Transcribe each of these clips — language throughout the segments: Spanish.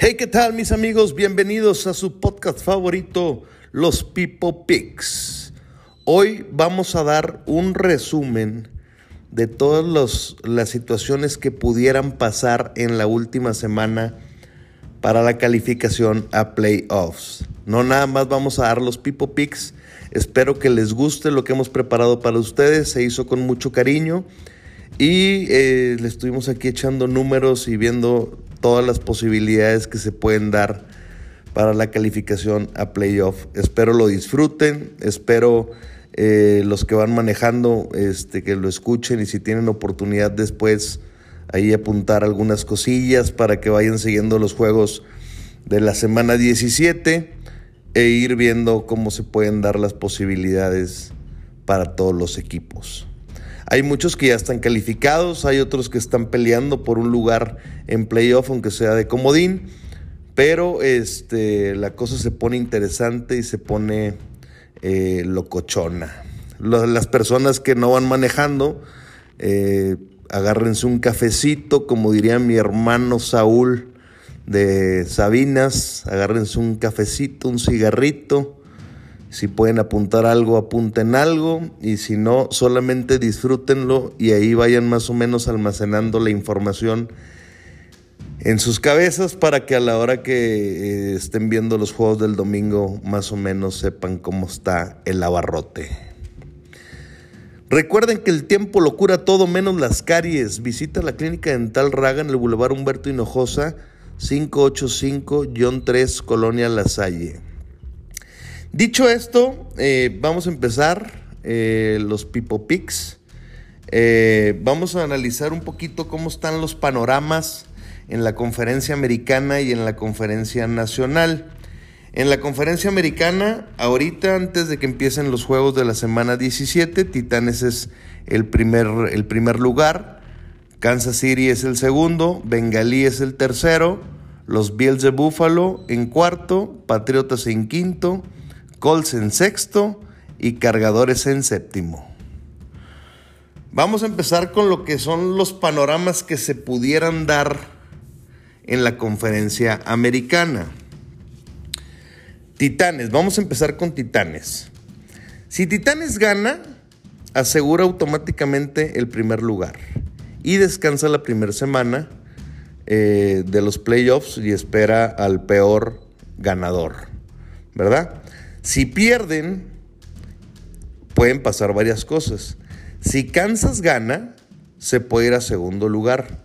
Hey, ¿qué tal mis amigos? Bienvenidos a su podcast favorito, Los People Picks. Hoy vamos a dar un resumen de todas las situaciones que pudieran pasar en la última semana para la calificación a playoffs. No nada más vamos a dar los People Picks. Espero que les guste lo que hemos preparado para ustedes. Se hizo con mucho cariño. Y eh, le estuvimos aquí echando números y viendo todas las posibilidades que se pueden dar para la calificación a playoff. Espero lo disfruten, espero eh, los que van manejando este, que lo escuchen y si tienen oportunidad después ahí apuntar algunas cosillas para que vayan siguiendo los juegos de la semana 17 e ir viendo cómo se pueden dar las posibilidades para todos los equipos. Hay muchos que ya están calificados, hay otros que están peleando por un lugar en playoff, aunque sea de comodín, pero este, la cosa se pone interesante y se pone eh, locochona. Las personas que no van manejando, eh, agárrense un cafecito, como diría mi hermano Saúl de Sabinas, agárrense un cafecito, un cigarrito si pueden apuntar algo, apunten algo. Y si no, solamente disfrútenlo y ahí vayan más o menos almacenando la información en sus cabezas para que a la hora que eh, estén viendo los juegos del domingo más o menos sepan cómo está el abarrote. Recuerden que el tiempo lo cura todo menos las caries. Visita la clínica dental Raga en el Boulevard Humberto Hinojosa, 585-3 Colonia La Salle. Dicho esto, eh, vamos a empezar eh, los Pipo Picks. Eh, vamos a analizar un poquito cómo están los panoramas en la conferencia americana y en la conferencia nacional. En la conferencia americana, ahorita antes de que empiecen los juegos de la semana 17, Titanes es el primer, el primer lugar, Kansas City es el segundo, Bengalí es el tercero, los Bills de Buffalo en cuarto, Patriotas en quinto, Colts en sexto y Cargadores en séptimo. Vamos a empezar con lo que son los panoramas que se pudieran dar en la conferencia americana. Titanes, vamos a empezar con Titanes. Si Titanes gana, asegura automáticamente el primer lugar y descansa la primera semana eh, de los playoffs y espera al peor ganador, ¿verdad? Si pierden, pueden pasar varias cosas. Si Kansas gana, se puede ir a segundo lugar.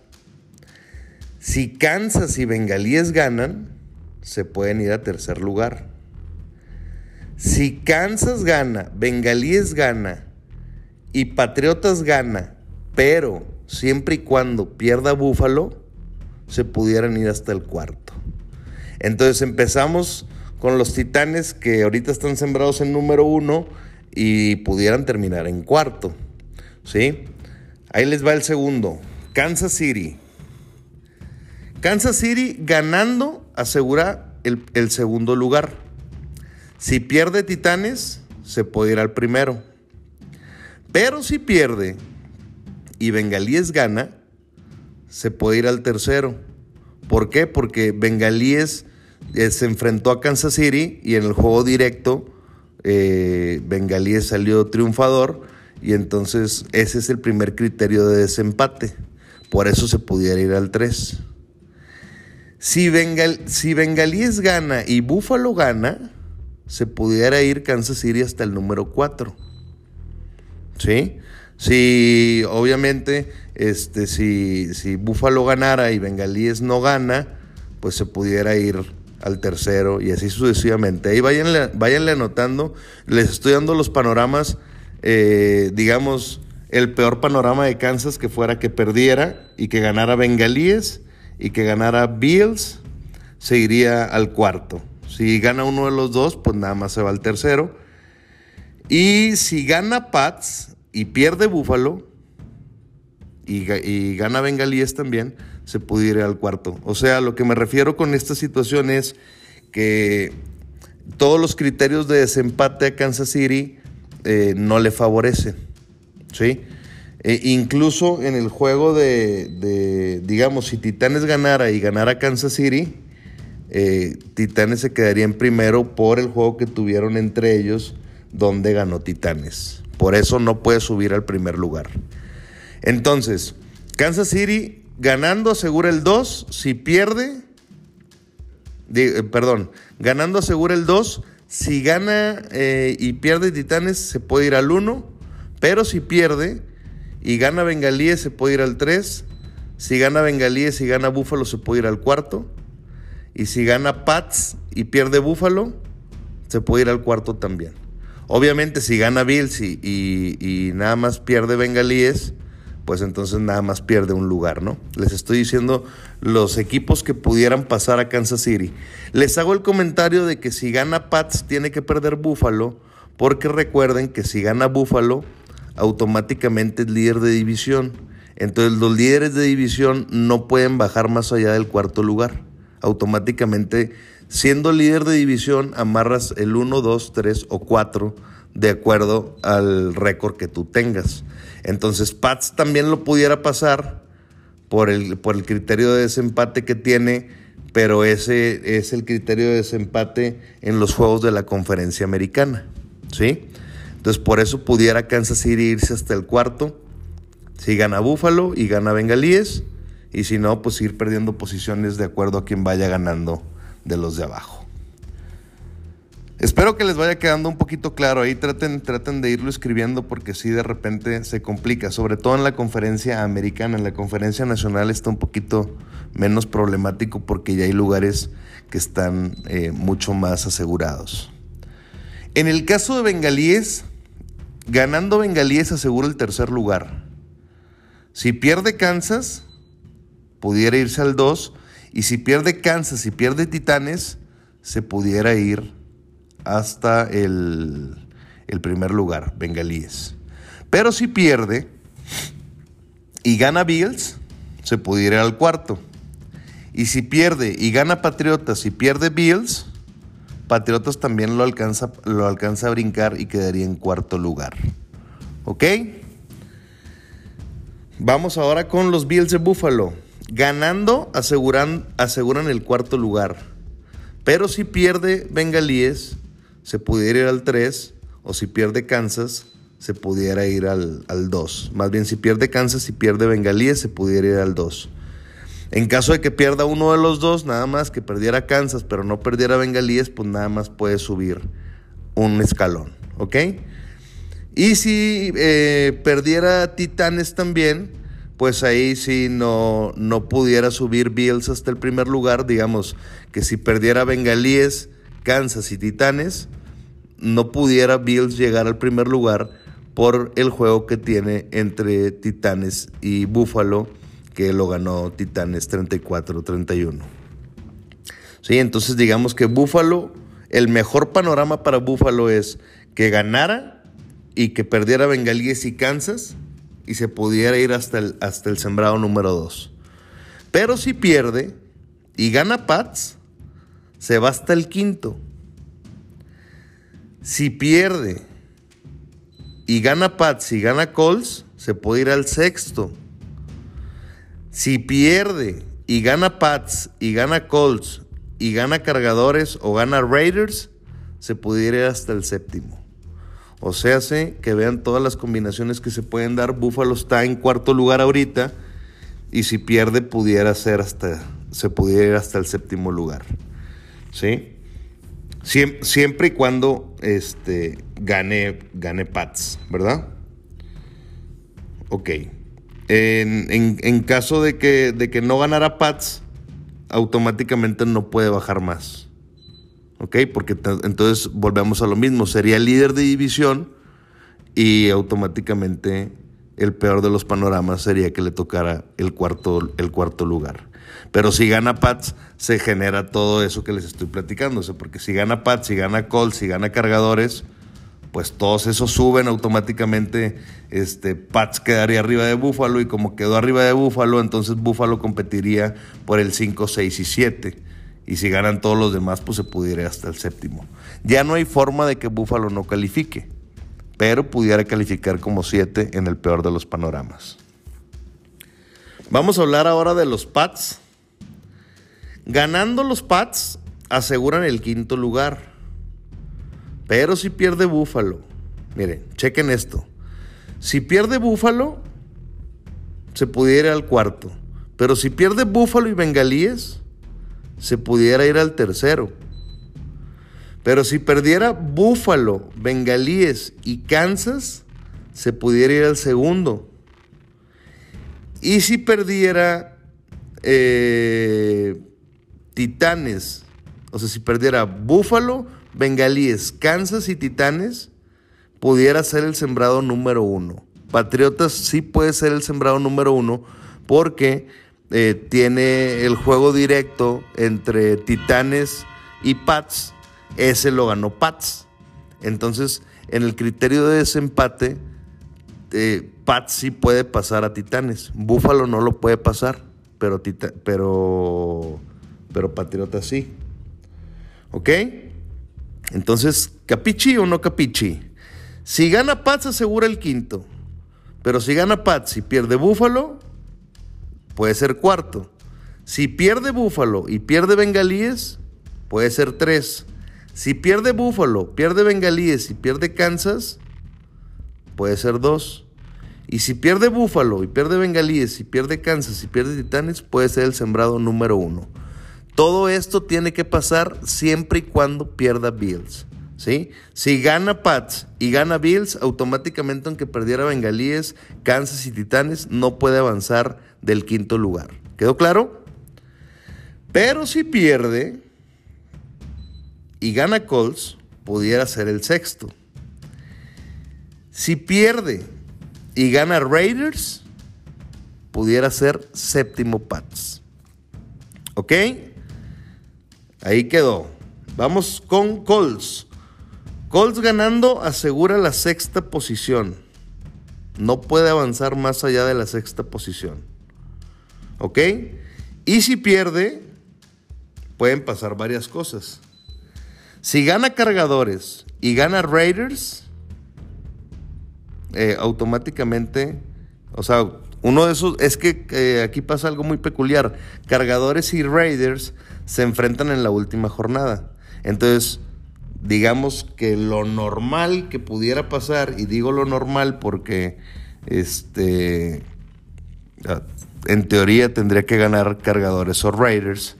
Si Kansas y Bengalíes ganan, se pueden ir a tercer lugar. Si Kansas gana, Bengalíes gana y Patriotas gana, pero siempre y cuando pierda Búfalo, se pudieran ir hasta el cuarto. Entonces empezamos con los Titanes que ahorita están sembrados en número uno y pudieran terminar en cuarto. ¿Sí? Ahí les va el segundo. Kansas City. Kansas City ganando asegura el, el segundo lugar. Si pierde Titanes, se puede ir al primero. Pero si pierde y Bengalíes gana, se puede ir al tercero. ¿Por qué? Porque Bengalíes eh, se enfrentó a Kansas City y en el juego directo eh, Bengalíes salió triunfador y entonces ese es el primer criterio de desempate. Por eso se pudiera ir al 3. Si, si Bengalíes gana y Buffalo gana, se pudiera ir Kansas City hasta el número 4. ¿Sí? Si obviamente este, si, si Buffalo ganara y Bengalíes no gana, pues se pudiera ir al tercero y así sucesivamente. Ahí váyanle, váyanle anotando, les estoy dando los panoramas, eh, digamos, el peor panorama de Kansas que fuera que perdiera y que ganara Bengalíes y que ganara Bills, se iría al cuarto. Si gana uno de los dos, pues nada más se va al tercero. Y si gana Pats y pierde Buffalo y, y gana Bengalíes también, se pudiera ir al cuarto. O sea, lo que me refiero con esta situación es que todos los criterios de desempate a Kansas City eh, no le favorecen. ¿sí? E incluso en el juego de, digamos, si Titanes ganara y ganara Kansas City, eh, Titanes se quedaría en primero por el juego que tuvieron entre ellos, donde ganó Titanes. Por eso no puede subir al primer lugar. Entonces, Kansas City ganando asegura el 2, si pierde, eh, perdón, ganando asegura el 2, si gana eh, y pierde Titanes se puede ir al 1, pero si pierde y gana Bengalíes se puede ir al 3, si gana Bengalíes y gana Búfalo se puede ir al cuarto, y si gana Pats y pierde Búfalo se puede ir al cuarto también. Obviamente si gana Bills y, y nada más pierde Bengalíes, pues entonces nada más pierde un lugar, ¿no? Les estoy diciendo los equipos que pudieran pasar a Kansas City. Les hago el comentario de que si gana Pats tiene que perder Buffalo, porque recuerden que si gana Buffalo, automáticamente es líder de división. Entonces los líderes de división no pueden bajar más allá del cuarto lugar. Automáticamente, siendo líder de división, amarras el 1, 2, 3 o 4 de acuerdo al récord que tú tengas. Entonces Pats también lo pudiera pasar por el, por el criterio de desempate que tiene, pero ese es el criterio de desempate en los juegos de la conferencia americana. ¿Sí? Entonces por eso pudiera Kansas City irse hasta el cuarto. Si gana Búfalo y gana Bengalíes. Y si no, pues ir perdiendo posiciones de acuerdo a quien vaya ganando de los de abajo. Espero que les vaya quedando un poquito claro ahí. Traten, traten de irlo escribiendo porque si de repente se complica, sobre todo en la conferencia americana. En la conferencia nacional está un poquito menos problemático porque ya hay lugares que están eh, mucho más asegurados. En el caso de Bengalíes, ganando Bengalíes asegura el tercer lugar. Si pierde Kansas, pudiera irse al 2. Y si pierde Kansas y pierde Titanes, se pudiera ir hasta el, primer lugar, Bengalíes. Pero si pierde y gana Bills, se pudiera ir al cuarto. Y si pierde y gana Patriotas y pierde Bills, Patriotas también lo alcanza, lo alcanza a brincar y quedaría en cuarto lugar. ¿Ok? Vamos ahora con los Bills de Buffalo. Ganando aseguran, aseguran el cuarto lugar. Pero si pierde Bengalíes, se pudiera ir al 3 o si pierde Kansas se pudiera ir al, 2. Más bien si pierde Kansas y pierde Bengalíes se pudiera ir al 2. En caso de que pierda uno de los dos, nada más que perdiera Kansas pero no perdiera Bengalíes, pues nada más puede subir un escalón, ¿ok? Y si eh, perdiera Titanes también, pues ahí sí no, no pudiera subir Bills hasta el primer lugar. Digamos que si perdiera Bengalíes, Kansas y Titanes, no pudiera Bills llegar al primer lugar por el juego que tiene entre Titanes y Buffalo, que lo ganó Titanes 34-31. Sí, entonces digamos que Buffalo, el mejor panorama para Buffalo es que ganara y que perdiera Bengalíes y Kansas y se pudiera ir hasta el, hasta el sembrado número 2. Pero si pierde y gana Pats, se va hasta el quinto. Si pierde y gana Pats y gana Colts, se puede ir al sexto. Si pierde y gana Pats y gana Colts y gana Cargadores o gana Raiders, se puede ir hasta el séptimo. O sea, sé que vean todas las combinaciones que se pueden dar. Buffalo está en cuarto lugar ahorita y si pierde pudiera ser hasta se pudiera ir hasta el séptimo lugar. ¿Sí? siempre y cuando este, gane, gane Pats, ¿verdad? Ok. En, caso de que, de que no ganara Pats, automáticamente no puede bajar más. ¿Ok? Porque entonces volvemos a lo mismo. Sería líder de división y automáticamente el peor de los panoramas sería que le tocara el cuarto, el cuarto lugar. Pero si gana Pats, se genera todo eso que les estoy platicando. porque si gana Pats, si gana Colts, si gana Cargadores, pues todos esos suben automáticamente. Este, Pats quedaría arriba de Búfalo y como quedó arriba de Búfalo, entonces Búfalo competiría por el 5, 6 y 7. Y si ganan todos los demás, pues se pudiera hasta el séptimo. Ya no hay forma de que Búfalo no califique, pero pudiera calificar como 7 en el peor de los panoramas. Vamos a hablar ahora de los Pats Ganando los Pats, aseguran el quinto lugar. Pero si pierde Búfalo, miren, chequen esto. Si pierde Búfalo, se pudiera ir al cuarto. Pero si pierde Búfalo y Bengalíes, se pudiera ir al tercero. Pero si perdiera Búfalo, Bengalíes y Kansas, se pudiera ir al segundo. Y si perdiera eh, Titanes, o sea, si perdiera Búfalo, Bengalíes, Kansas y Titanes, pudiera ser el sembrado número uno. Patriotas sí puede ser el sembrado número uno porque eh, tiene el juego directo entre Titanes y Pats. Ese lo ganó Pats. Entonces, en el criterio de desempate, eh, Pats sí puede pasar a Titanes. Búfalo no lo puede pasar, pero, pero, pero Patriotas sí. ¿Ok? Entonces, ¿capichi o no capichi? Si gana Pats, asegura el quinto. Pero si gana Pats y pierde Búfalo, puede ser cuarto. Si pierde Búfalo y pierde Bengalíes, puede ser tres. Si pierde Búfalo, pierde Bengalíes y pierde Kansas, puede ser dos. Y si pierde Búfalo y pierde Bengalíes y pierde Kansas y pierde Titanes, puede ser el sembrado número uno. Todo esto tiene que pasar siempre y cuando pierda Bills. Si gana Pats y gana Bills, automáticamente aunque perdiera Bengalíes, Kansas y Titanes, no puede avanzar del quinto lugar. ¿Quedó claro? Pero si pierde y gana Colts, pudiera ser el sexto. Si pierde y gana Raiders, pudiera ser séptimo Pats. ¿Ok? Ahí quedó. Vamos con Colts. Colts ganando asegura la sexta posición. No puede avanzar más allá de la sexta posición. ¿Ok? Y si pierde, pueden pasar varias cosas. Si gana cargadores y gana Raiders, eh, automáticamente, o sea, uno de esos, es que eh, aquí pasa algo muy peculiar. Cargadores y Raiders se enfrentan en la última jornada. Entonces, digamos que lo normal que pudiera pasar, y digo lo normal porque este en teoría tendría que ganar cargadores o Raiders.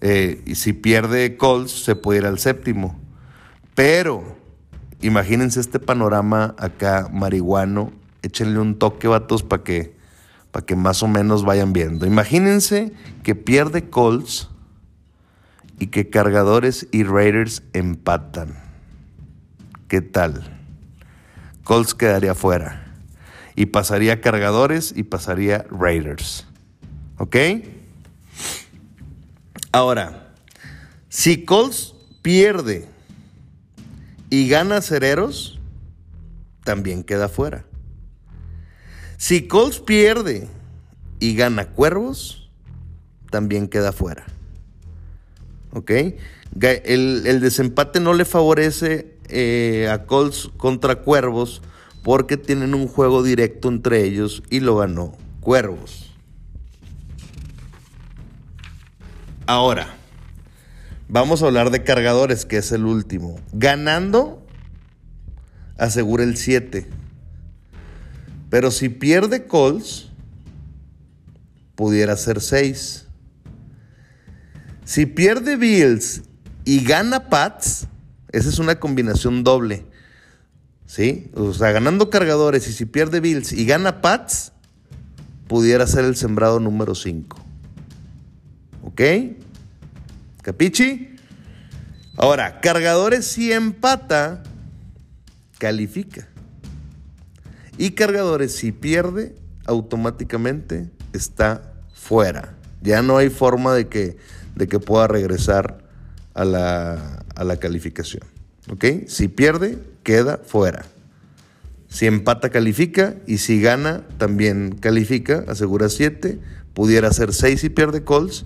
Eh, y si pierde Colts, se puede ir al séptimo. Pero imagínense este panorama acá marihuano. Échenle un toque, vatos, para que, para que más o menos vayan viendo. Imagínense que pierde Colts y que cargadores y Raiders empatan. ¿Qué tal? Colts quedaría fuera. Y pasaría cargadores y pasaría Raiders. ¿Ok? Ahora, si Colts pierde y gana Cereros, también queda fuera. Si Colts pierde y gana Cuervos, también queda fuera. ¿ok? El, desempate no le favorece eh, a Colts contra Cuervos porque tienen un juego directo entre ellos y lo ganó Cuervos. Ahora, vamos a hablar de cargadores, que es el último. Ganando, asegura el 7. Pero si pierde Colts, pudiera ser 6. Si pierde Bills y gana Pats, esa es una combinación doble. ¿Sí? O sea, ganando cargadores y si pierde Bills y gana Pats, pudiera ser el sembrado número 5. ¿Ok? ¿Capichi? Ahora, cargadores si empata, califica. Y cargadores si pierde, automáticamente está fuera. Ya no hay forma de que de que pueda regresar a la, calificación. ¿Ok? Si pierde, queda fuera. Si empata, califica. Y si gana, también califica. Asegura 7. Pudiera ser 6 si pierde Colts.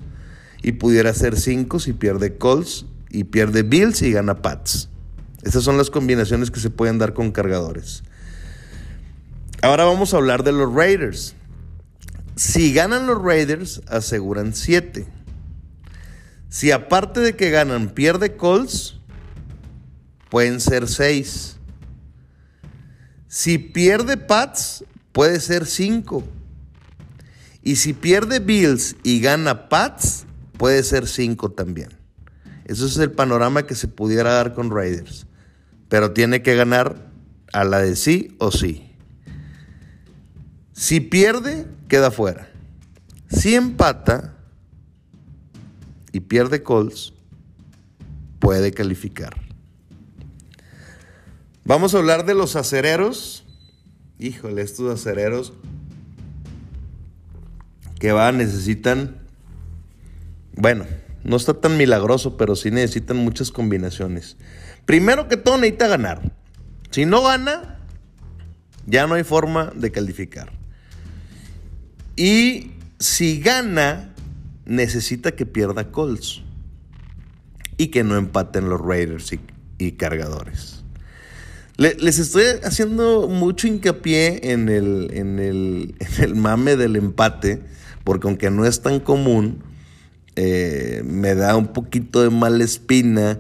Y pudiera ser 5 si pierde Colts. Y pierde Bills y gana Pats. Esas son las combinaciones que se pueden dar con cargadores. Ahora vamos a hablar de los Raiders. Si ganan los Raiders, aseguran 7. Si aparte de que ganan pierde Colts, pueden ser 6. Si pierde Pats, puede ser 5. Y si pierde Bills y gana Pats, puede ser 5 también. Eso es el panorama que se pudiera dar con Raiders. Pero tiene que ganar a la de sí o sí. Si pierde, queda fuera. Si empata y pierde Colts, puede calificar. Vamos a hablar de los acereros. Híjole, estos acereros que va, necesitan. Bueno, no está tan milagroso, pero sí necesitan muchas combinaciones. Primero que todo, necesita ganar. Si no gana, ya no hay forma de calificar. Y si gana, necesita que pierda Colts. Y que no empaten los Raiders y, cargadores. les estoy haciendo mucho hincapié en el, en, el, en el, mame del empate, porque aunque no es tan común, eh, me da un poquito de mala espina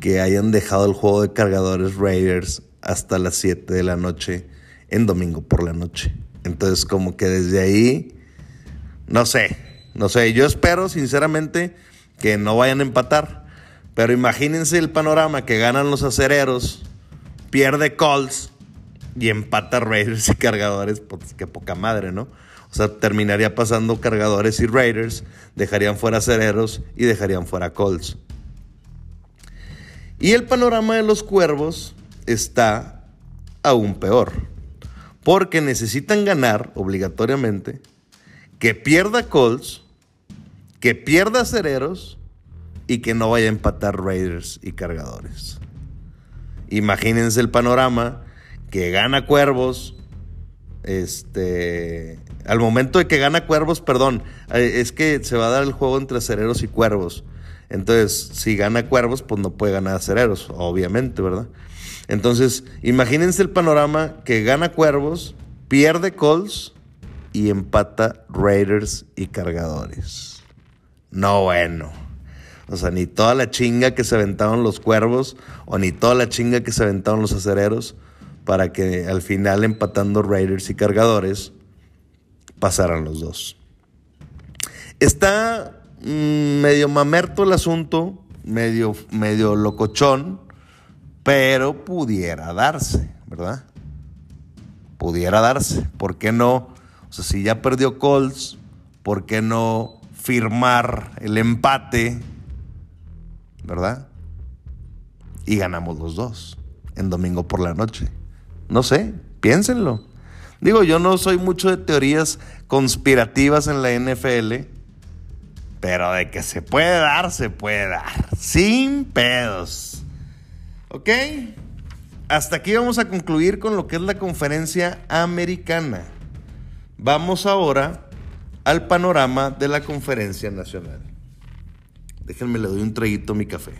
que hayan dejado el juego de cargadores Raiders hasta las 7 de la noche en domingo por la noche. Entonces como que desde ahí, no sé, no sé, yo espero sinceramente que no vayan a empatar. Pero imagínense el panorama que ganan los acereros, pierde Colts y empata Raiders y cargadores, pues qué poca madre, ¿no? O sea, terminaría pasando cargadores y Raiders, dejarían fuera acereros y dejarían fuera Colts. Y el panorama de los cuervos, está aún peor. Porque necesitan ganar obligatoriamente, que pierda Colts, que pierda Cereros y que no vaya a empatar Raiders y Cargadores. Imagínense el panorama que gana Cuervos, este, al momento de que gana Cuervos, perdón, eh, es que se va a dar el juego entre Cereros y Cuervos. Entonces, si gana Cuervos, pues no puede ganar Cereros, obviamente, ¿verdad? Entonces, imagínense el panorama que gana Cuervos, pierde Colts y empata Raiders y Cargadores. No bueno. O sea, ni toda la chinga que se aventaron los Cuervos o ni toda la chinga que se aventaron los Acereros para que al final empatando Raiders y Cargadores pasaran los dos. Está mm, medio mamerto el asunto, medio, medio locochón pero pudiera darse, ¿verdad? Pudiera darse. ¿Por qué no? O sea, si ya perdió Colts, ¿por qué no firmar el empate? ¿Verdad? Y ganamos los dos en domingo por la noche. No sé, piénsenlo. Digo, yo no soy mucho de teorías conspirativas en la NFL, pero de que se puede dar, se puede dar. Sin pedos. ¿Ok? Hasta aquí vamos a concluir con lo que es la conferencia americana. Vamos ahora al panorama de la conferencia nacional. Déjenme le doy un traguito a mi café.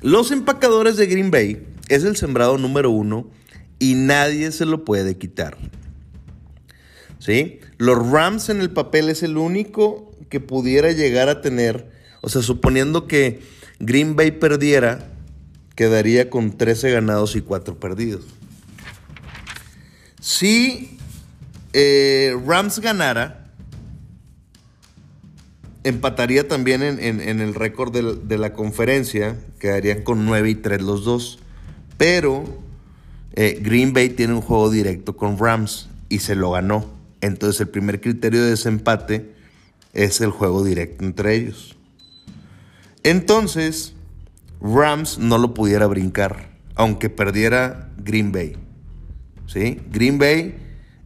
Los empacadores de Green Bay es el sembrado número uno y nadie se lo puede quitar. ¿Sí? Los Rams en el papel es el único que pudiera llegar a tener o sea, suponiendo que Green Bay perdiera, quedaría con 13 ganados y 4 perdidos. Si eh, Rams ganara, empataría también en, el récord de, la conferencia, quedarían con 9 y 3 los dos. Pero eh, Green Bay tiene un juego directo con Rams y se lo ganó. Entonces el primer criterio de desempate es el juego directo entre ellos. Entonces, Rams no lo pudiera brincar, aunque perdiera Green Bay. ¿Sí? Green Bay,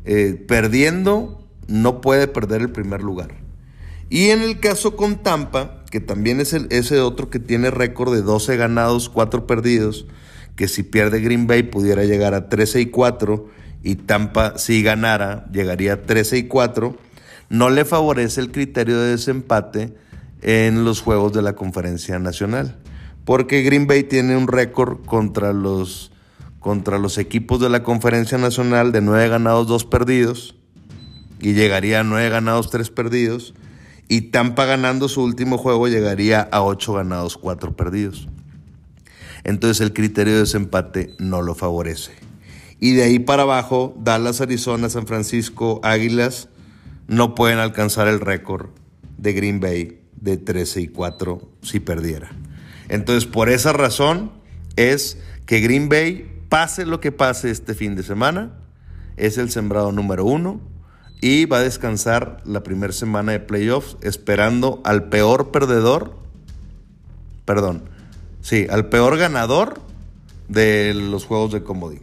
eh, perdiendo, no puede perder el primer lugar. Y en el caso con Tampa, que también es el, ese otro que tiene récord de 12 ganados, 4 perdidos, que si pierde Green Bay pudiera llegar a 13 y 4, y Tampa si ganara llegaría a 13 y 4, no le favorece el criterio de desempate en los juegos de la conferencia nacional. Porque Green Bay tiene un récord contra los, contra los equipos de la conferencia nacional de 9 ganados, 2 perdidos. Y llegaría a 9 ganados, 3 perdidos. Y Tampa ganando su último juego llegaría a 8 ganados, 4 perdidos. Entonces el criterio de desempate no lo favorece. Y de ahí para abajo, Dallas, Arizona, San Francisco, Águilas no pueden alcanzar el récord de Green Bay de 13 y 4 si perdiera. Entonces, por esa razón es que Green Bay, pase lo que pase este fin de semana, es el sembrado número uno y va a descansar la primera semana de playoffs esperando al peor perdedor, perdón, sí, al peor ganador de los juegos de comodín.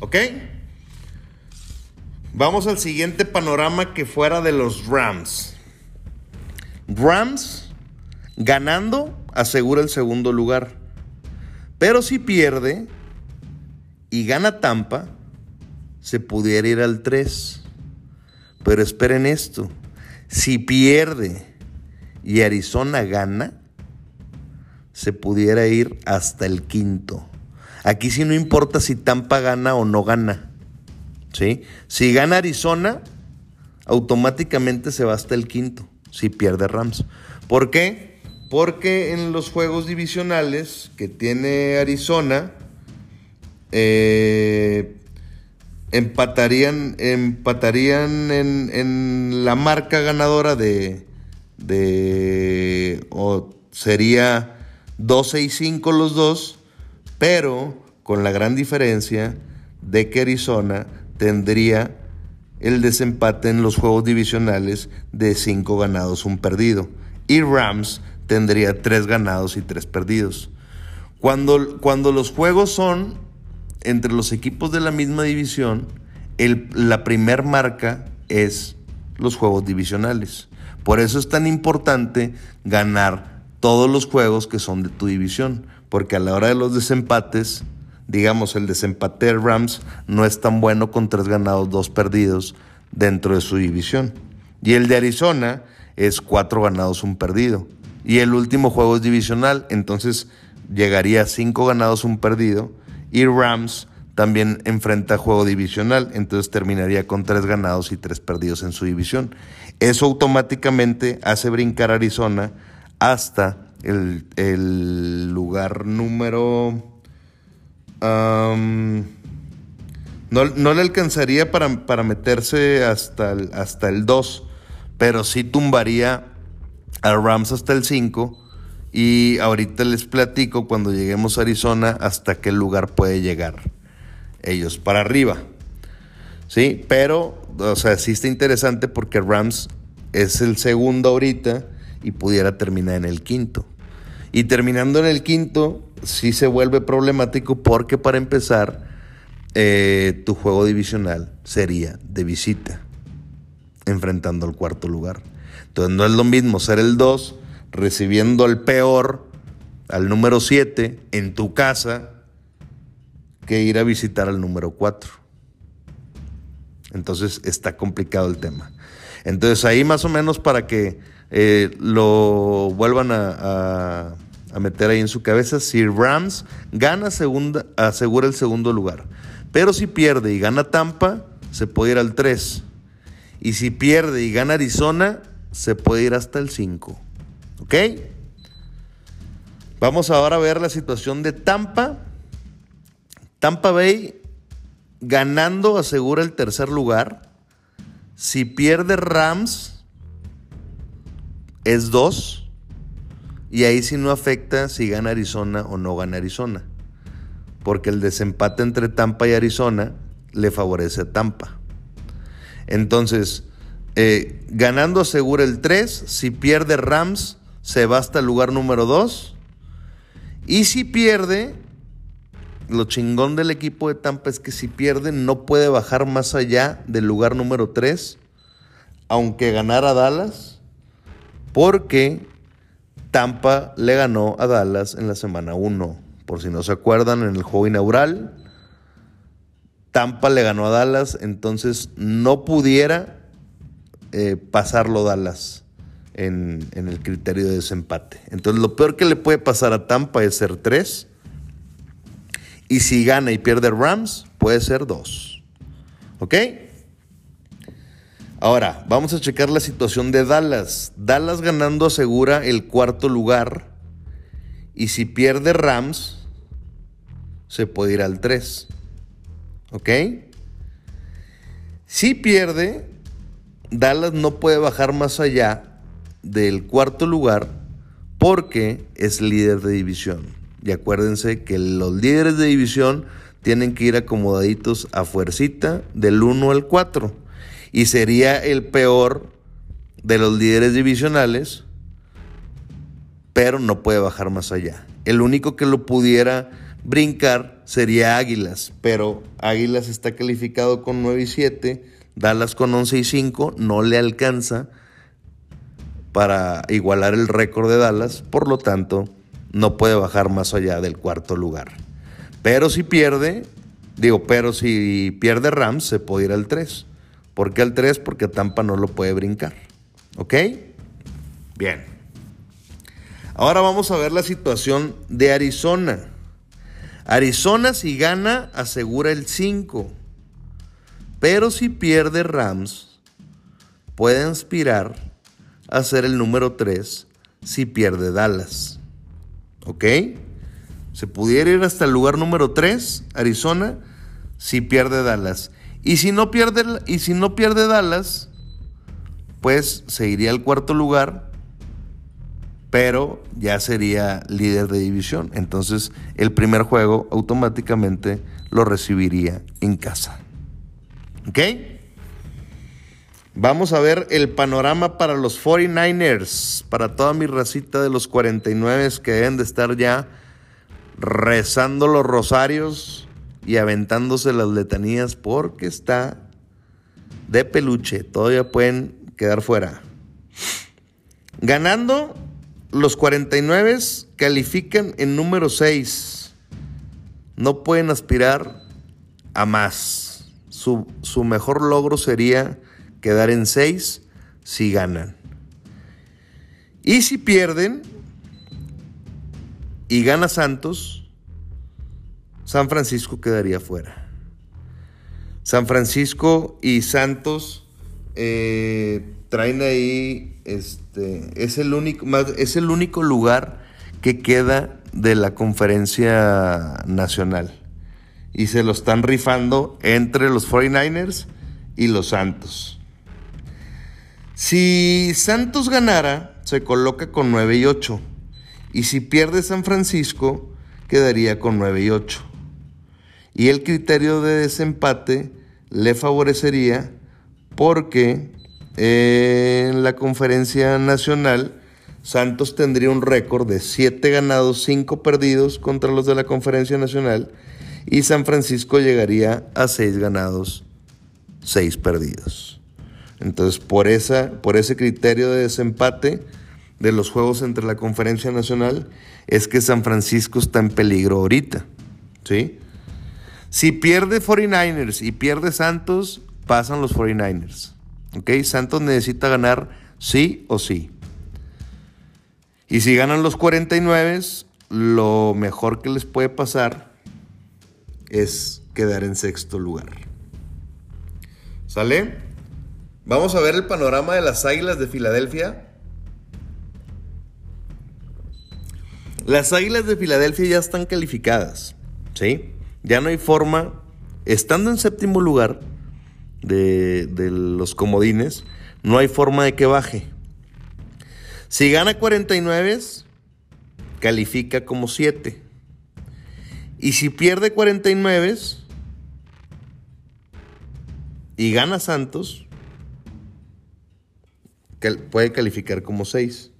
¿Ok? Vamos al siguiente panorama que fuera de los Rams. Rams ganando asegura el segundo lugar. Pero si pierde y gana Tampa, se pudiera ir al 3. Pero esperen esto. Si pierde y Arizona gana, se pudiera ir hasta el quinto. Aquí sí no importa si Tampa gana o no gana. ¿sí? Si gana Arizona, automáticamente se va hasta el quinto, si pierde Rams. ¿Por qué? Porque en los juegos divisionales que tiene Arizona, eh, empatarían, empatarían en, la marca ganadora de, de o sería 12 y 5 los dos, pero con la gran diferencia de que Arizona tendría el desempate en los juegos divisionales de 5 ganados, un perdido. Y Rams tendría 3 ganados y 3 perdidos. Cuando, cuando los juegos son entre los equipos de la misma división, la primer marca es los juegos divisionales. Por eso es tan importante ganar todos los juegos que son de tu división, porque a la hora de los desempates digamos, el desempate de Rams no es tan bueno con tres ganados, dos perdidos dentro de su división. Y el de Arizona es cuatro ganados, un perdido. Y el último juego es divisional, entonces llegaría a cinco ganados, un perdido. Y Rams también enfrenta juego divisional, entonces terminaría con tres ganados y tres perdidos en su división. Eso automáticamente hace brincar a Arizona hasta el, el lugar número no, le alcanzaría para, meterse hasta el, hasta el 2, pero sí tumbaría a Rams hasta el 5. Y ahorita les platico cuando lleguemos a Arizona hasta qué lugar puede llegar ellos para arriba. Sí, pero, o sea, sí está interesante porque Rams es el segundo ahorita y pudiera terminar en el quinto. Y terminando en el quinto, sí se vuelve problemático porque para empezar, eh, tu juego divisional sería de visita, enfrentando al cuarto lugar. Entonces no es lo mismo ser el 2, recibiendo al peor, al número 7, en tu casa, que ir a visitar al número 4. Entonces está complicado el tema. Entonces ahí más o menos para que eh, lo vuelvan a meter ahí en su cabeza. Si Rams gana, segunda, asegura el segundo lugar. Pero si pierde y gana Tampa, se puede ir al 3. Y si pierde y gana Arizona, se puede ir hasta el 5. ¿Ok? Vamos ahora a ver la situación de Tampa. Tampa Bay ganando asegura el tercer lugar. Si pierde Rams, es 2. Y ahí sí no afecta si gana Arizona o no gana Arizona. Porque el desempate entre Tampa y Arizona le favorece a Tampa. Entonces, eh, ganando asegura el 3. Si pierde Rams, se va hasta el lugar número 2. Y si pierde, lo chingón del equipo de Tampa es que si pierde no puede bajar más allá del lugar número 3, aunque ganara Dallas, porque Tampa le ganó a Dallas en la semana 1. Por si no se acuerdan, en el juego inaugural, Tampa le ganó a Dallas, entonces no pudiera eh, pasarlo Dallas en, el criterio de desempate. Entonces lo peor que le puede pasar a Tampa es ser 3. Y si gana y pierde Rams, puede ser 2. ¿Ok? Ahora, vamos a checar la situación de Dallas. Dallas ganando asegura el cuarto lugar. Y si pierde Rams, se puede ir al 3. ¿Ok? Si pierde, Dallas no puede bajar más allá del cuarto lugar porque es líder de división. Y acuérdense que los líderes de división tienen que ir acomodaditos a fuercita del 1 al 4. Y sería el peor de los líderes divisionales, pero no puede bajar más allá. El único que lo pudiera brincar sería Águilas, pero Águilas está calificado con 9 y 7, Dallas con 11 y 5, no le alcanza para igualar el récord de Dallas, por lo tanto no puede bajar más allá del cuarto lugar. Pero si pierde, digo, pero si pierde Rams, se puede ir al 3. ¿Por qué al 3? Porque Tampa no lo puede brincar. ¿Ok? Bien. Ahora vamos a ver la situación de Arizona. Arizona si gana asegura el 5. Pero si pierde Rams, puede aspirar a ser el número 3 si pierde Dallas. ¿Ok? Se pudiera ir hasta el lugar número 3, Arizona, si pierde Dallas. Y si no pierde, y si no pierde Dallas, pues se iría al cuarto lugar, pero ya sería líder de división. Entonces el primer juego automáticamente lo recibiría en casa. ¿Ok? Vamos a ver el panorama para los 49ers, para toda mi racita de los 49 que deben de estar ya rezando los rosarios y aventándose las letanías porque está de peluche. Todavía pueden quedar fuera. Ganando, los 49 califican en número 6. No pueden aspirar a más. Su, su mejor logro sería quedar en 6 si ganan. Y si pierden, y gana Santos, San Francisco quedaría fuera. San Francisco y Santos eh, traen ahí, este, es el único, es el único lugar que queda de la conferencia nacional. Y se lo están rifando entre los 49ers y los Santos. Si Santos ganara, se coloca con 9 y 8. Y si pierde San Francisco, quedaría con 9 y 8. Y el criterio de desempate le favorecería porque en la conferencia nacional Santos tendría un récord de 7 ganados, 5 perdidos contra los de la conferencia nacional y San Francisco llegaría a 6 ganados, 6 perdidos. Entonces, por, esa, por ese criterio de desempate, de los juegos entre la Conferencia Nacional es que San Francisco está en peligro ahorita. ¿sí? Si pierde 49ers y pierde Santos, pasan los 49ers. ¿ok? Santos necesita ganar sí o sí. Y si ganan los 49, lo mejor que les puede pasar es quedar en sexto lugar. ¿Sale? Vamos a ver el panorama de las Águilas de Filadelfia Las Águilas de Filadelfia ya están calificadas, ¿sí? Ya no hay forma, estando en séptimo lugar de, los comodines, no hay forma de que baje. Si gana 49, califica como 7. Y si pierde 49 y gana Santos, puede calificar como 6.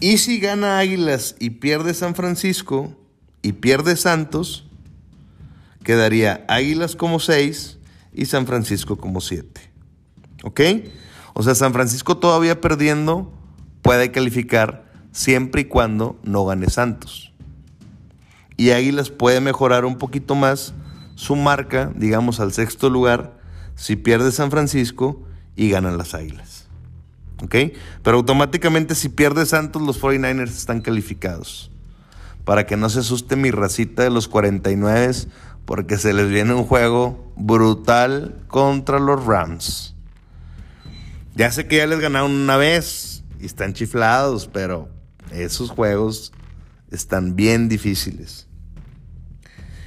Y si gana Águilas y pierde San Francisco y pierde Santos, quedaría Águilas como 6 y San Francisco como 7. ¿Ok? O sea, San Francisco todavía perdiendo puede calificar siempre y cuando no gane Santos. Y Águilas puede mejorar un poquito más su marca, digamos, al sexto lugar, si pierde San Francisco y ganan las Águilas. ¿ok? Pero automáticamente si pierde Santos, los 49ers están calificados. Para que no se asuste mi racita de los 49, porque se les viene un juego brutal contra los Rams. Ya sé que ya les ganaron una vez y están chiflados, pero esos juegos están bien difíciles.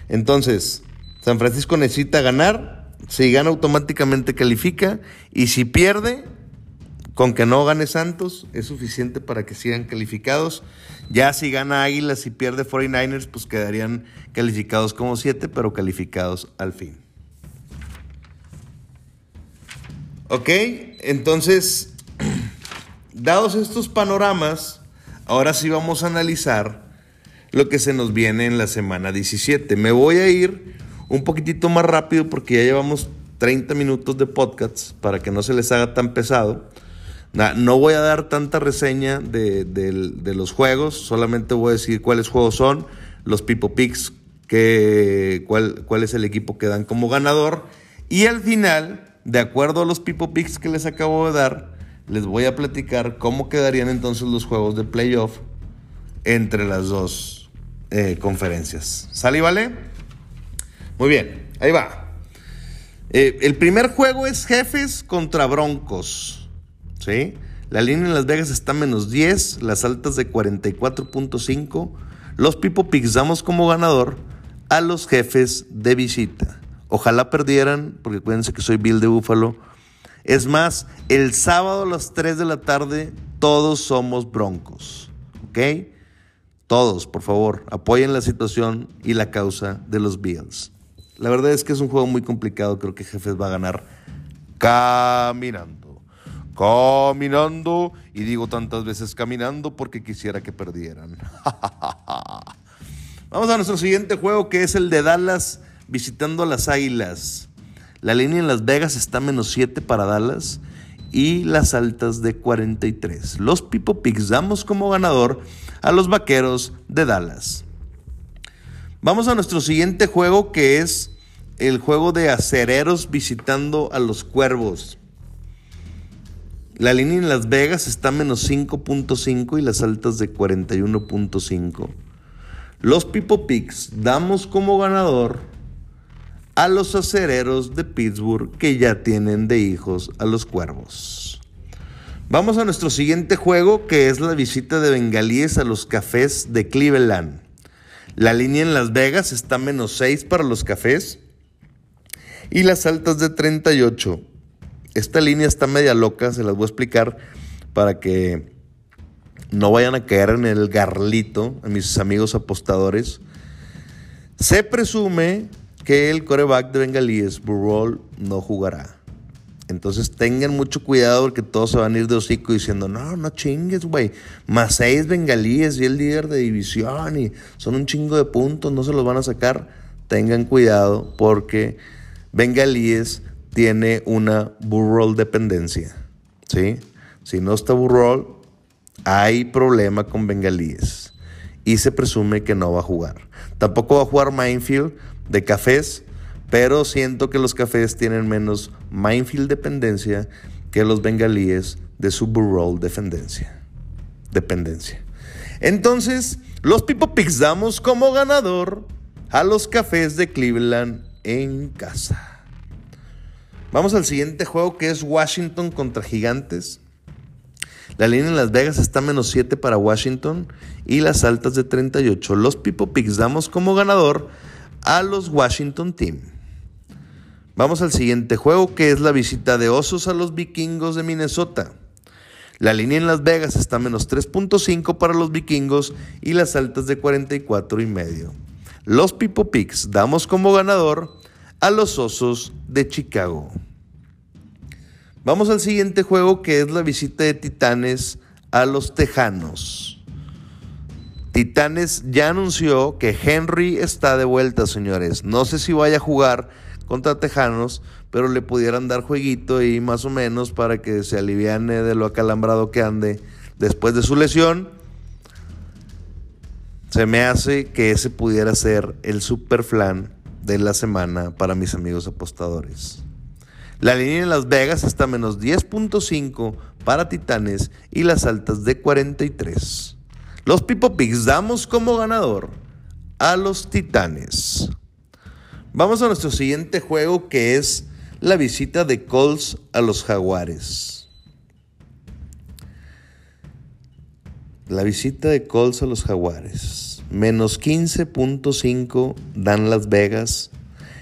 Entonces, San Francisco necesita ganar. Si gana automáticamente califica. Y si pierde, con que no gane Santos, es suficiente para que sigan calificados. Ya si gana Águilas y pierde 49ers, pues quedarían calificados como 7, pero calificados al fin. Ok, entonces, dados estos panoramas, ahora sí vamos a analizar lo que se nos viene en la semana 17. Me voy a ir un poquitito más rápido porque ya llevamos 30 minutos de podcast para que no se les haga tan pesado. No voy a dar tanta reseña de, los juegos, solamente voy a decir cuáles juegos son, los Pipo Picks, cuál, es el equipo que dan como ganador. Y al final de acuerdo a los Pipo Picks que les acabo de dar, les voy a platicar cómo quedarían entonces los juegos de playoff entre las dos eh, conferencias. ¿Sale y vale? Muy bien, ahí va. Eh, el primer juego es Jefes contra Broncos. La línea en Las Vegas está menos 10, las altas de 44.5. Los Pipo Picks damos como ganador a los jefes de visita. Ojalá perdieran, porque cuídense que soy Bill de Búfalo. Es más, el sábado a las 3 de la tarde todos somos broncos. ¿Ok? Todos, por favor, apoyen la situación y la causa de los Bills. La verdad es que es un juego muy complicado. Creo que Jefes va a ganar caminando. Caminando. Y digo tantas veces caminando porque quisiera que perdieran. Vamos a nuestro siguiente juego que es el de Dallas visitando a las Águilas. La línea en Las Vegas está menos 7 para Dallas y las altas de 43. Los Pipo Picks damos como ganador a los Vaqueros de Dallas. Vamos a nuestro siguiente juego que es el juego de acereros visitando a los cuervos. La línea en Las Vegas está menos 5.5 y las altas de 41.5. Los Pipo Picks damos como ganador a los acereros de Pittsburgh que ya tienen de hijos a los cuervos. Vamos a nuestro siguiente juego que es la visita de bengalíes a los cafés de Cleveland. La línea en Las Vegas está menos 6 para los cafés y las altas de 38. Esta línea está media loca, se las voy a explicar para que no vayan a caer en el garlito a mis amigos apostadores. Se presume que el coreback de Bengalíes, Burrell, no jugará. Entonces tengan mucho cuidado porque todos se van a ir de hocico diciendo, no, no chingues, güey. Más seis bengalíes y el líder de división y son un chingo de puntos, no se los van a sacar. Tengan cuidado porque bengalíes tiene una Burroll dependencia. ¿sí? Si no está Burroll, hay problema con bengalíes. Y se presume que no va a jugar. Tampoco va a jugar Minefield de cafés, pero siento que los cafés tienen menos Minefield dependencia que los bengalíes de Super Bowl dependencia. dependencia. Entonces, los Pipo Picks damos como ganador a los cafés de Cleveland en casa. Vamos al siguiente juego que es Washington contra Gigantes. La línea en Las Vegas está menos 7 para Washington y las altas de 38. Los Pipo Picks damos como ganador a los Washington Team. Vamos al siguiente juego que es la visita de Osos a los Vikingos de Minnesota. La línea en Las Vegas está menos 3.5 para los vikingos y las altas de 44 y medio. Los Pipo Picks damos como ganador a los Osos de Chicago. Vamos al siguiente juego que es la visita de Titanes a los Tejanos. Titanes ya anunció que Henry está de vuelta, señores. No sé si vaya a jugar contra Tejanos, pero le pudieran dar jueguito y más o menos para que se aliviane de lo acalambrado que ande después de su lesión. Se me hace que ese pudiera ser el super flan de la semana para mis amigos apostadores. La línea en Las Vegas está menos 10.5 para Titanes y las altas de 43. Los Pipo Picks damos como ganador a los Titanes. Vamos a nuestro siguiente juego que es la visita de Colts a los Jaguares. La visita de Colts a los Jaguares. Menos 15.5 dan Las Vegas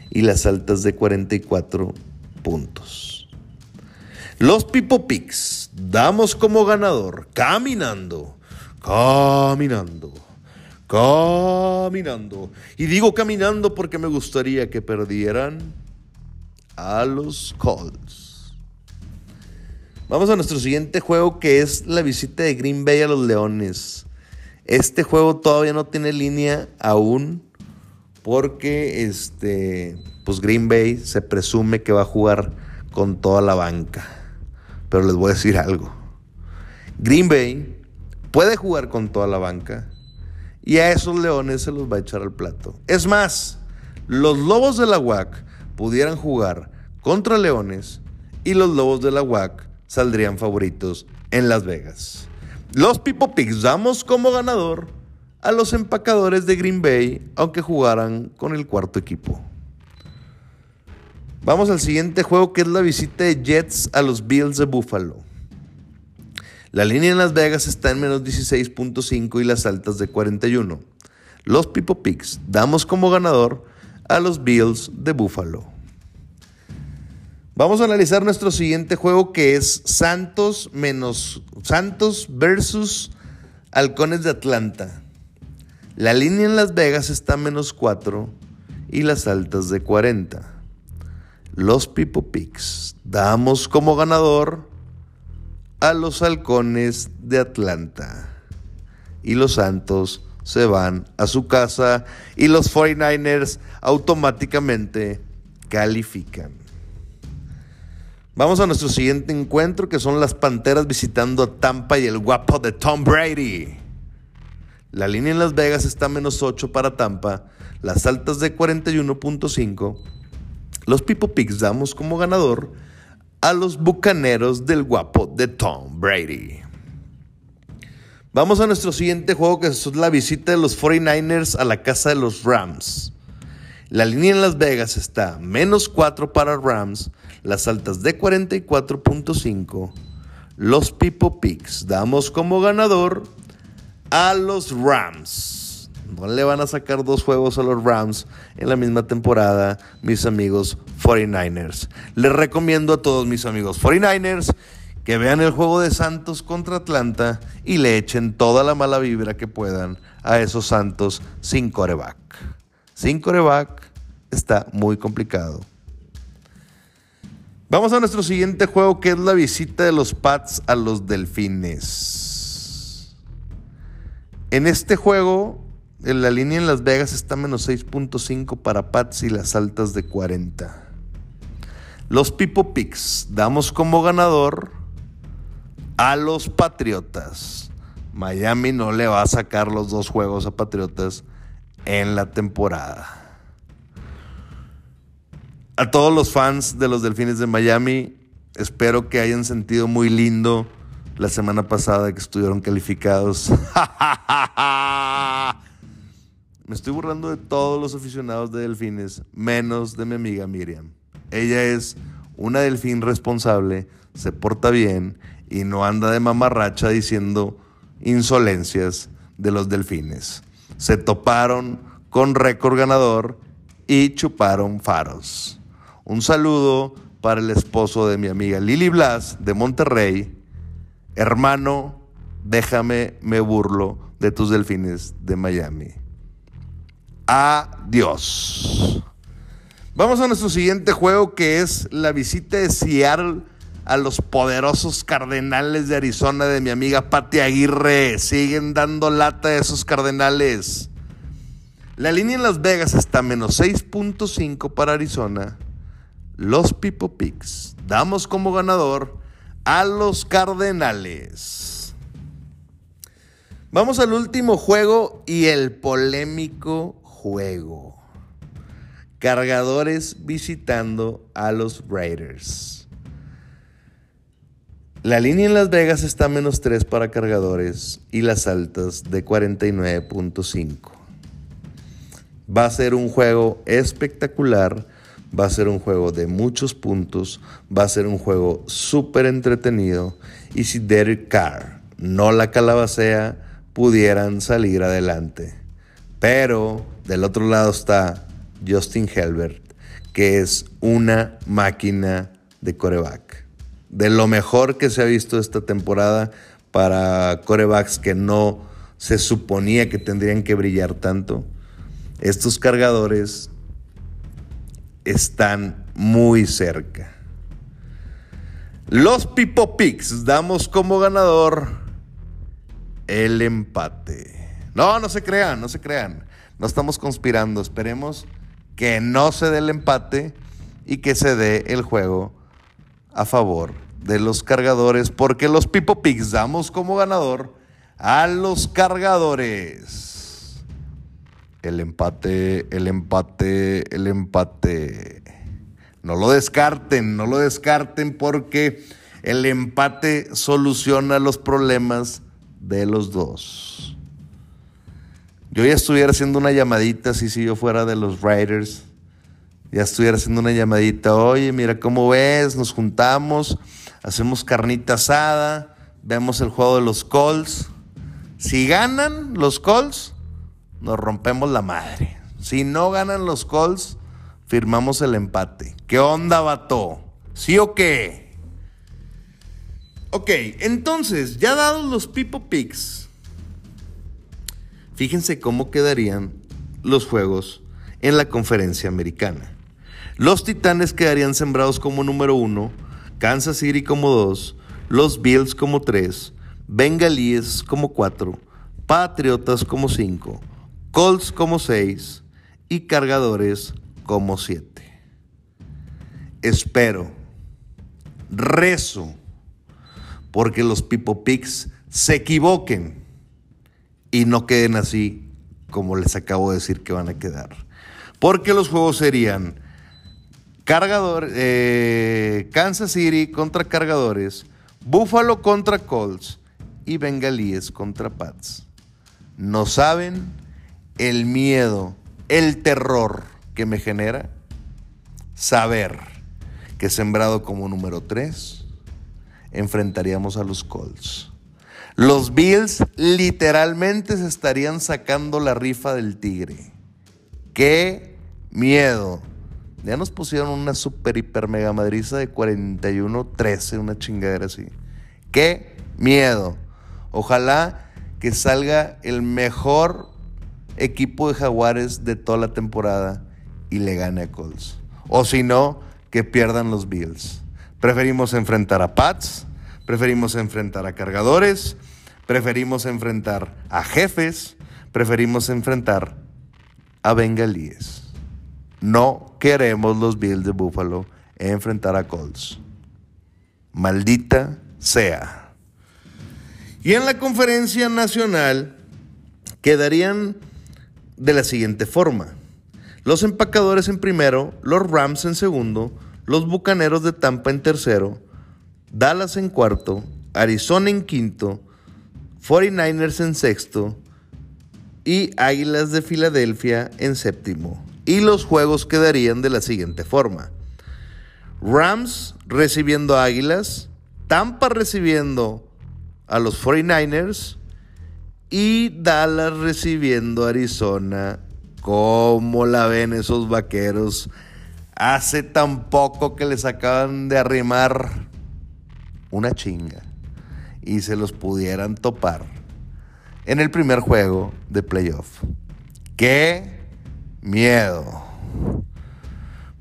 y las altas de 44 puntos. Los Pipo Picks damos como ganador caminando, caminando, caminando. Y digo caminando porque me gustaría que perdieran a los Colts. Vamos a nuestro siguiente juego que es la visita de Green Bay a los Leones. Este juego todavía no tiene línea aún porque este, pues Green Bay se presume que va a jugar con toda la banca. Pero les voy a decir algo. Green Bay puede jugar con toda la banca y a esos leones se los va a echar al plato. Es más, los lobos de la UAC pudieran jugar contra leones y los lobos de la UAC saldrían favoritos en Las Vegas. Los Pipo Pigs damos como ganador a los empacadores de Green Bay, aunque jugaran con el cuarto equipo. Vamos al siguiente juego que es la visita de Jets a los Bills de Buffalo. La línea en Las Vegas está en menos 16.5 y las altas de 41. Los Pipo Pigs damos como ganador a los Bills de Buffalo. Vamos a analizar nuestro siguiente juego que es Santos menos Santos versus Halcones de Atlanta. La línea en Las Vegas está menos 4 y las altas de 40. Los Pipo Picks damos como ganador a los halcones de Atlanta. Y los Santos se van a su casa y los 49ers automáticamente califican. Vamos a nuestro siguiente encuentro que son las Panteras visitando a Tampa y el guapo de Tom Brady. La línea en Las Vegas está menos 8 para Tampa, las altas de 41.5. Los Pipo Picks damos como ganador a los Bucaneros del guapo de Tom Brady. Vamos a nuestro siguiente juego que es la visita de los 49ers a la casa de los Rams. La línea en Las Vegas está menos 4 para Rams, las altas de 44.5. Los Pipo Picks damos como ganador a los Rams. No le van a sacar dos juegos a los Rams en la misma temporada, mis amigos 49ers. Les recomiendo a todos mis amigos 49ers que vean el juego de Santos contra Atlanta y le echen toda la mala vibra que puedan a esos Santos sin coreback. Sin coreback está muy complicado. Vamos a nuestro siguiente juego que es la visita de los Pats a los Delfines. En este juego, en la línea en Las Vegas está menos 6.5 para Pats y las altas de 40. Los Pipo Picks damos como ganador a los Patriotas. Miami no le va a sacar los dos juegos a Patriotas en la temporada. A todos los fans de los Delfines de Miami, espero que hayan sentido muy lindo la semana pasada que estuvieron calificados. Me estoy burlando de todos los aficionados de delfines, menos de mi amiga Miriam. Ella es una delfín responsable, se porta bien y no anda de mamarracha diciendo insolencias de los delfines. Se toparon con récord ganador y chuparon faros. Un saludo para el esposo de mi amiga Lili Blas de Monterrey, hermano, déjame, me burlo de tus delfines de Miami. Adiós. Vamos a nuestro siguiente juego que es la visita de Seattle a los poderosos Cardenales de Arizona de mi amiga Pati Aguirre. Siguen dando lata a esos Cardenales. La línea en Las Vegas está menos 6.5 para Arizona. Los Pipo Picks. Damos como ganador a los Cardenales. Vamos al último juego y el polémico juego. Cargadores visitando a los Raiders. La línea en Las Vegas está menos 3 para cargadores y las altas de 49.5. Va a ser un juego espectacular Va a ser un juego de muchos puntos, va a ser un juego súper entretenido y si Derek Carr no la calabacea, pudieran salir adelante. Pero del otro lado está Justin Helbert, que es una máquina de coreback. De lo mejor que se ha visto esta temporada para corebacks que no se suponía que tendrían que brillar tanto. Estos cargadores están muy cerca. Los Pipo Picks damos como ganador el empate. No, no se crean, no se crean. No estamos conspirando. Esperemos que no se dé el empate y que se dé el juego a favor de los cargadores, porque los Pipo Picks damos como ganador a los cargadores. El empate, el empate, el empate. No lo descarten, no lo descarten porque el empate soluciona los problemas de los dos. Yo ya estuviera haciendo una llamadita, si, si yo fuera de los Raiders, ya estuviera haciendo una llamadita, oye, mira cómo ves, nos juntamos, hacemos carnita asada, vemos el juego de los Colts. Si ganan los Colts, nos rompemos la madre. Si no ganan los Colts, firmamos el empate. ¿Qué onda, vato? ¿Sí o qué? Ok, entonces, ya dados los Pipo Picks, fíjense cómo quedarían los juegos en la conferencia americana. Los Titanes quedarían sembrados como número uno, Kansas City como dos, los Bills como tres, Bengalíes como cuatro, Patriotas como cinco, Colts como seis y Cargadores como siete. Espero, rezo, porque los Pipo Picks se equivoquen y no queden así como les acabo de decir que van a quedar. Porque los juegos serían eh, Kansas City contra Cargadores, Buffalo contra Colts y Bengalíes contra Pats. No saben el miedo, el terror que me genera saber que sembrado como número 3 enfrentaríamos a los Colts. Los Bills literalmente se estarían sacando la rifa del tigre. ¡Qué miedo! Ya nos pusieron una super hiper mega madriza de 41-13, una chingadera así. ¡Qué miedo! Ojalá que salga el mejor equipo de Jaguares de toda la temporada y le gane a Colts. O si no, que pierdan los Bills. Preferimos enfrentar a Pats, preferimos enfrentar a cargadores, preferimos enfrentar a jefes, preferimos enfrentar a bengalíes. No queremos los Bills de Buffalo enfrentar a Colts. Maldita sea. Y en la conferencia nacional quedarían de la siguiente forma. Los empacadores en primero, los Rams en segundo, los Bucaneros de Tampa en tercero, Dallas en cuarto, Arizona en quinto, 49ers en sexto y Águilas de Filadelfia en séptimo. Y los juegos quedarían de la siguiente forma. Rams recibiendo Águilas, Tampa recibiendo a los 49ers y Dallas recibiendo Arizona. ¿Cómo la ven esos vaqueros? Hace tan poco que les acaban de arrimar una chinga y se los pudieran topar en el primer juego de playoff. ¡Qué miedo!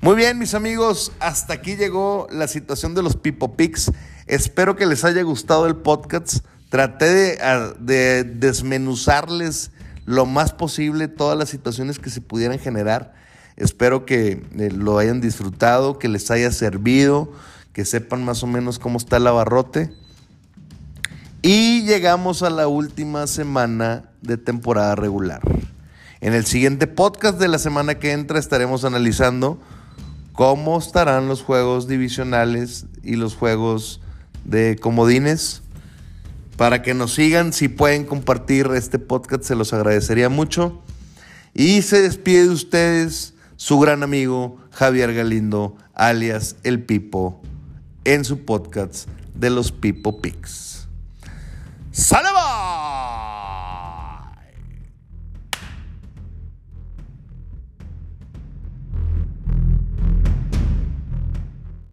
Muy bien, mis amigos, hasta aquí llegó la situación de los Pipo Picks. Espero que les haya gustado el podcast. Traté de, desmenuzarles lo más posible todas las situaciones que se pudieran generar. Espero que eh, lo hayan disfrutado, que les haya servido, que sepan más o menos cómo está el abarrote. Y llegamos a la última semana de temporada regular. En el siguiente podcast de la semana que entra estaremos analizando cómo estarán los juegos divisionales y los juegos de comodines. Para que nos sigan, si pueden compartir este podcast, se los agradecería mucho. Y se despide de ustedes su gran amigo Javier Galindo, alias El Pipo, en su podcast de los Pipo Picks. ¡Salva!